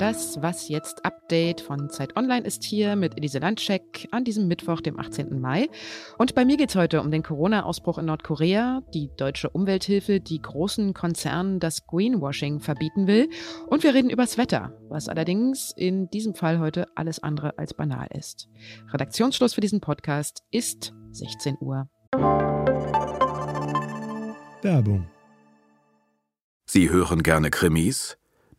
Das Was jetzt Update von Zeit Online ist hier mit Elise Landcheck an diesem Mittwoch, dem 18. Mai. Und bei mir geht es heute um den Corona-Ausbruch in Nordkorea, die deutsche Umwelthilfe, die großen Konzernen das Greenwashing verbieten will. Und wir reden übers Wetter, was allerdings in diesem Fall heute alles andere als banal ist. Redaktionsschluss für diesen Podcast ist 16 Uhr. Werbung. Sie hören gerne Krimis?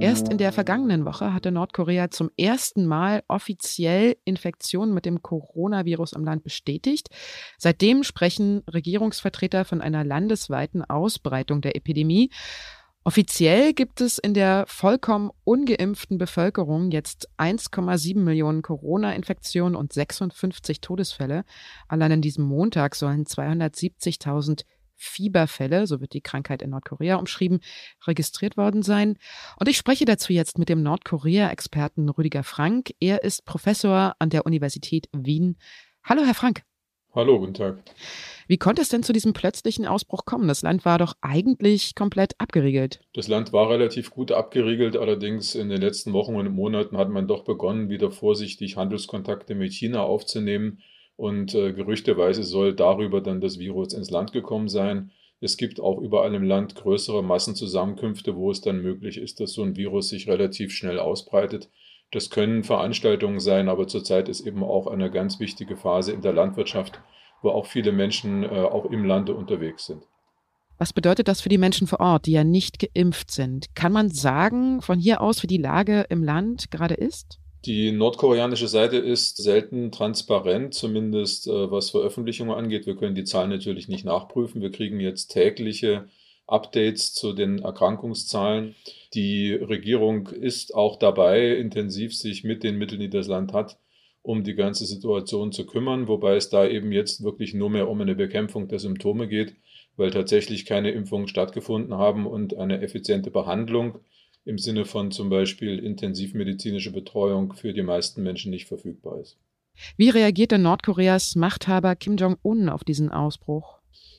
Erst in der vergangenen Woche hatte Nordkorea zum ersten Mal offiziell Infektionen mit dem Coronavirus im Land bestätigt. Seitdem sprechen Regierungsvertreter von einer landesweiten Ausbreitung der Epidemie. Offiziell gibt es in der vollkommen ungeimpften Bevölkerung jetzt 1,7 Millionen Corona-Infektionen und 56 Todesfälle. Allein an diesem Montag sollen 270.000 Fieberfälle, so wird die Krankheit in Nordkorea umschrieben, registriert worden sein. Und ich spreche dazu jetzt mit dem Nordkorea-Experten Rüdiger Frank. Er ist Professor an der Universität Wien. Hallo, Herr Frank. Hallo, guten Tag. Wie konnte es denn zu diesem plötzlichen Ausbruch kommen? Das Land war doch eigentlich komplett abgeriegelt. Das Land war relativ gut abgeriegelt, allerdings in den letzten Wochen und Monaten hat man doch begonnen, wieder vorsichtig Handelskontakte mit China aufzunehmen und äh, gerüchteweise soll darüber dann das Virus ins Land gekommen sein. Es gibt auch überall im Land größere Massenzusammenkünfte, wo es dann möglich ist, dass so ein Virus sich relativ schnell ausbreitet. Das können Veranstaltungen sein, aber zurzeit ist eben auch eine ganz wichtige Phase in der Landwirtschaft, wo auch viele Menschen äh, auch im Lande unterwegs sind. Was bedeutet das für die Menschen vor Ort, die ja nicht geimpft sind? Kann man sagen von hier aus, wie die Lage im Land gerade ist? Die nordkoreanische Seite ist selten transparent, zumindest äh, was Veröffentlichungen angeht. Wir können die Zahlen natürlich nicht nachprüfen. Wir kriegen jetzt tägliche Updates zu den Erkrankungszahlen. Die Regierung ist auch dabei, intensiv sich mit den Mitteln, die das Land hat, um die ganze Situation zu kümmern, wobei es da eben jetzt wirklich nur mehr um eine Bekämpfung der Symptome geht, weil tatsächlich keine Impfungen stattgefunden haben und eine effiziente Behandlung im Sinne von zum Beispiel intensivmedizinische Betreuung für die meisten Menschen nicht verfügbar ist. Wie reagiert denn Nordkoreas Machthaber Kim Jong-un auf diesen Ausbruch?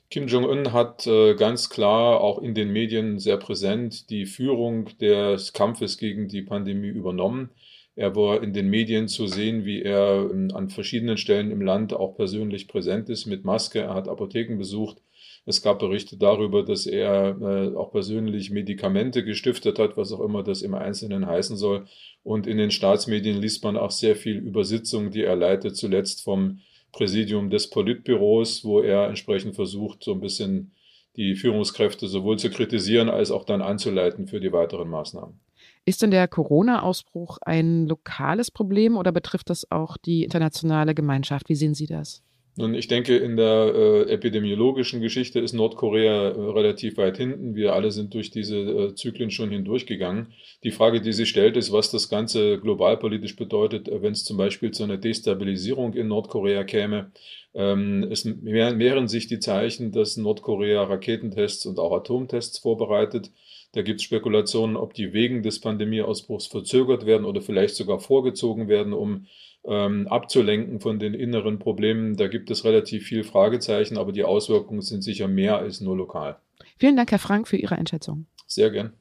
Kim Jong-un hat äh, ganz klar auch in den Medien sehr präsent die Führung des Kampfes gegen die Pandemie übernommen. Er war in den Medien zu sehen, wie er ähm, an verschiedenen Stellen im Land auch persönlich präsent ist mit Maske. Er hat Apotheken besucht. Es gab Berichte darüber, dass er äh, auch persönlich Medikamente gestiftet hat, was auch immer das im Einzelnen heißen soll. Und in den Staatsmedien liest man auch sehr viel über Sitzungen, die er leitet, zuletzt vom Präsidium des Politbüros, wo er entsprechend versucht, so ein bisschen die Führungskräfte sowohl zu kritisieren als auch dann anzuleiten für die weiteren Maßnahmen. Ist denn der Corona-Ausbruch ein lokales Problem oder betrifft das auch die internationale Gemeinschaft? Wie sehen Sie das? Nun, ich denke, in der äh, epidemiologischen Geschichte ist Nordkorea äh, relativ weit hinten. Wir alle sind durch diese äh, Zyklen schon hindurchgegangen. Die Frage, die sich stellt, ist, was das Ganze globalpolitisch bedeutet, äh, wenn es zum Beispiel zu einer Destabilisierung in Nordkorea käme. Ähm, es mehren sich die Zeichen, dass Nordkorea Raketentests und auch Atomtests vorbereitet. Da gibt es Spekulationen, ob die wegen des Pandemieausbruchs verzögert werden oder vielleicht sogar vorgezogen werden, um ähm, abzulenken von den inneren Problemen. Da gibt es relativ viel Fragezeichen, aber die Auswirkungen sind sicher mehr als nur lokal. Vielen Dank, Herr Frank, für Ihre Einschätzung. Sehr gern.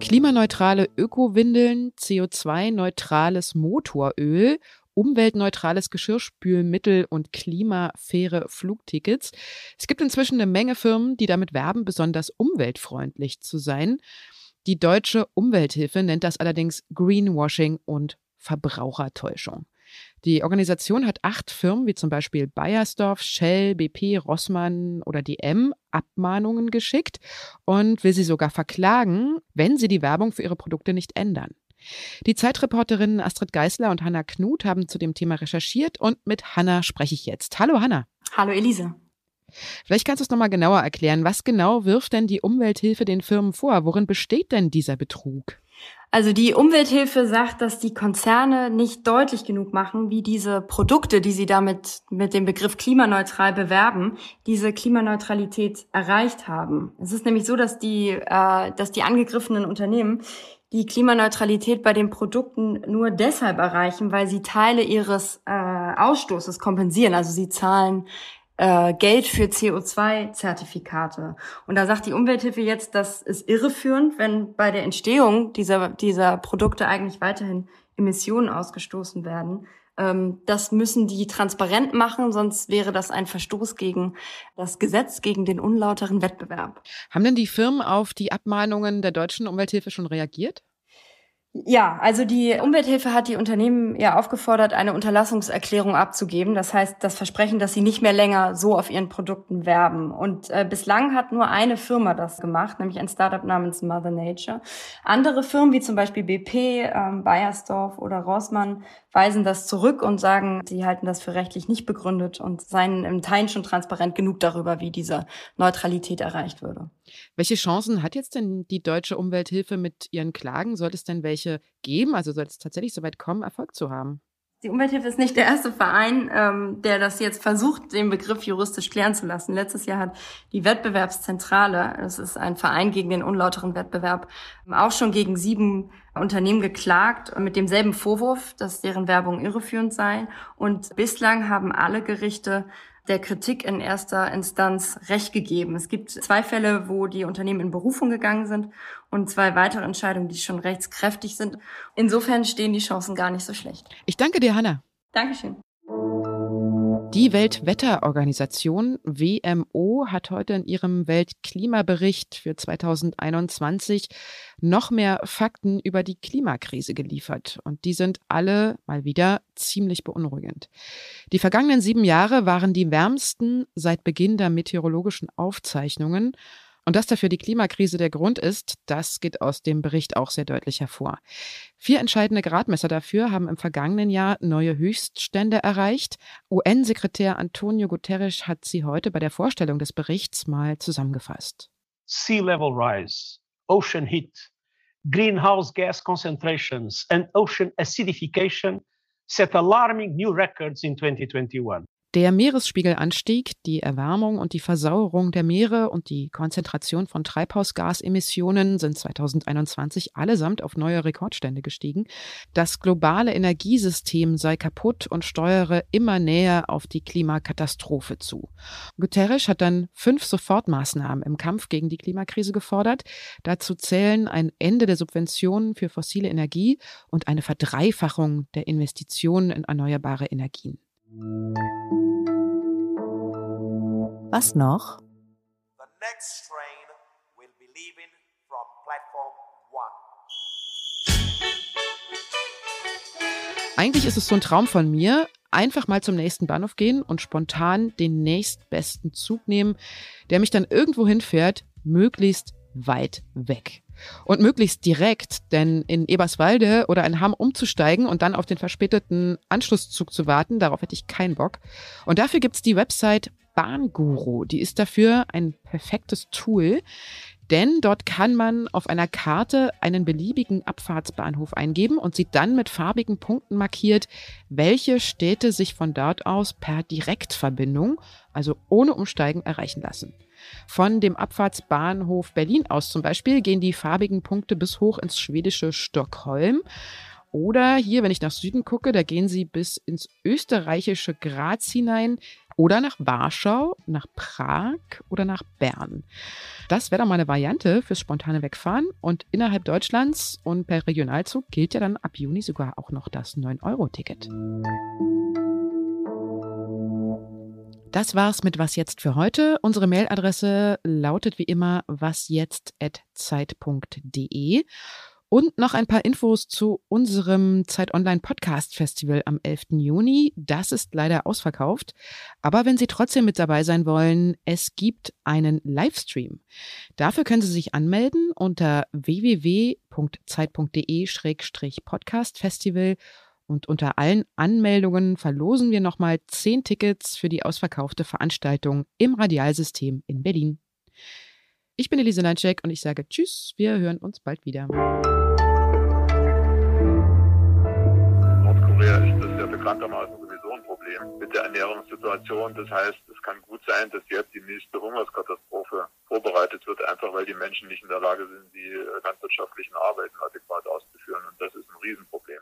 Klimaneutrale Ökowindeln, CO2-neutrales Motoröl, umweltneutrales Geschirrspülmittel und klimafaire Flugtickets. Es gibt inzwischen eine Menge Firmen, die damit werben, besonders umweltfreundlich zu sein. Die deutsche Umwelthilfe nennt das allerdings Greenwashing und Verbrauchertäuschung. Die Organisation hat acht Firmen wie zum Beispiel Bayersdorf, Shell, BP, Rossmann oder DM Abmahnungen geschickt und will sie sogar verklagen, wenn sie die Werbung für ihre Produkte nicht ändern. Die Zeitreporterinnen Astrid Geisler und Hanna Knut haben zu dem Thema recherchiert und mit Hanna spreche ich jetzt. Hallo Hanna. Hallo Elise. Vielleicht kannst du es nochmal genauer erklären. Was genau wirft denn die Umwelthilfe den Firmen vor? Worin besteht denn dieser Betrug? Also die Umwelthilfe sagt, dass die Konzerne nicht deutlich genug machen, wie diese Produkte, die sie damit mit dem Begriff klimaneutral bewerben, diese Klimaneutralität erreicht haben. Es ist nämlich so, dass die, äh, dass die angegriffenen Unternehmen die Klimaneutralität bei den Produkten nur deshalb erreichen, weil sie Teile ihres äh, Ausstoßes kompensieren. Also sie zahlen äh, Geld für CO2-Zertifikate. Und da sagt die Umwelthilfe jetzt, das ist irreführend, wenn bei der Entstehung dieser, dieser Produkte eigentlich weiterhin Emissionen ausgestoßen werden. Ähm, das müssen die transparent machen, sonst wäre das ein Verstoß gegen das Gesetz, gegen den unlauteren Wettbewerb. Haben denn die Firmen auf die Abmahnungen der deutschen Umwelthilfe schon reagiert? Ja, also die Umwelthilfe hat die Unternehmen ja aufgefordert, eine Unterlassungserklärung abzugeben. Das heißt, das Versprechen, dass sie nicht mehr länger so auf ihren Produkten werben. Und äh, bislang hat nur eine Firma das gemacht, nämlich ein Startup namens Mother Nature. Andere Firmen wie zum Beispiel BP, ähm, Bayersdorf oder Rossmann weisen das zurück und sagen, sie halten das für rechtlich nicht begründet und seien im Teilen schon transparent genug darüber, wie diese Neutralität erreicht würde. Welche Chancen hat jetzt denn die deutsche Umwelthilfe mit ihren Klagen? Sollte es denn welche geben? Also soll es tatsächlich so weit kommen, Erfolg zu haben? Die Umwelthilfe ist nicht der erste Verein, ähm, der das jetzt versucht, den Begriff juristisch klären zu lassen. Letztes Jahr hat die Wettbewerbszentrale, das ist ein Verein gegen den unlauteren Wettbewerb, auch schon gegen sieben Unternehmen geklagt mit demselben Vorwurf, dass deren Werbung irreführend sei. Und bislang haben alle Gerichte der Kritik in erster Instanz Recht gegeben. Es gibt zwei Fälle, wo die Unternehmen in Berufung gegangen sind und zwei weitere Entscheidungen, die schon rechtskräftig sind. Insofern stehen die Chancen gar nicht so schlecht. Ich danke dir, Hanna. Dankeschön. Die Weltwetterorganisation WMO hat heute in ihrem Weltklimabericht für 2021 noch mehr Fakten über die Klimakrise geliefert. Und die sind alle mal wieder ziemlich beunruhigend. Die vergangenen sieben Jahre waren die wärmsten seit Beginn der meteorologischen Aufzeichnungen. Und dass dafür die Klimakrise der Grund ist, das geht aus dem Bericht auch sehr deutlich hervor. Vier entscheidende Gradmesser dafür haben im vergangenen Jahr neue Höchststände erreicht. UN-Sekretär Antonio Guterres hat sie heute bei der Vorstellung des Berichts mal zusammengefasst. Sea level rise, ocean heat, greenhouse gas concentrations and ocean acidification set alarming new records in 2021. Der Meeresspiegelanstieg, die Erwärmung und die Versauerung der Meere und die Konzentration von Treibhausgasemissionen sind 2021 allesamt auf neue Rekordstände gestiegen. Das globale Energiesystem sei kaputt und steuere immer näher auf die Klimakatastrophe zu. Guterres hat dann fünf Sofortmaßnahmen im Kampf gegen die Klimakrise gefordert. Dazu zählen ein Ende der Subventionen für fossile Energie und eine Verdreifachung der Investitionen in erneuerbare Energien. Platform one. Eigentlich ist es so ein Traum von mir, einfach mal zum nächsten Bahnhof gehen und spontan den nächstbesten Zug nehmen, der mich dann irgendwo hinfährt, möglichst weit weg. Und möglichst direkt, denn in Eberswalde oder in Hamm umzusteigen und dann auf den verspäteten Anschlusszug zu warten, darauf hätte ich keinen Bock. Und dafür gibt's die Website Bahnguru. Die ist dafür ein perfektes Tool, denn dort kann man auf einer Karte einen beliebigen Abfahrtsbahnhof eingeben und sieht dann mit farbigen Punkten markiert, welche Städte sich von dort aus per Direktverbindung, also ohne Umsteigen, erreichen lassen. Von dem Abfahrtsbahnhof Berlin aus zum Beispiel gehen die farbigen Punkte bis hoch ins schwedische Stockholm. Oder hier, wenn ich nach Süden gucke, da gehen sie bis ins österreichische Graz hinein oder nach Warschau, nach Prag oder nach Bern. Das wäre doch mal eine Variante fürs spontane Wegfahren. Und innerhalb Deutschlands und per Regionalzug gilt ja dann ab Juni sogar auch noch das 9-Euro-Ticket. Das war's mit Was jetzt für heute. Unsere Mailadresse lautet wie immer wasjetzt.zeit.de. Und noch ein paar Infos zu unserem Zeit Online Podcast Festival am 11. Juni. Das ist leider ausverkauft. Aber wenn Sie trotzdem mit dabei sein wollen, es gibt einen Livestream. Dafür können Sie sich anmelden unter www.zeit.de-podcast Festival und unter allen Anmeldungen verlosen wir nochmal zehn Tickets für die ausverkaufte Veranstaltung im Radialsystem in Berlin. Ich bin Elise Landcheck und ich sage Tschüss, wir hören uns bald wieder. Bekanntermaßen sowieso ein Problem mit der Ernährungssituation. Das heißt, es kann gut sein, dass jetzt die nächste Hungerskatastrophe vorbereitet wird, einfach weil die Menschen nicht in der Lage sind, die landwirtschaftlichen Arbeiten adäquat auszuführen. Und das ist ein Riesenproblem.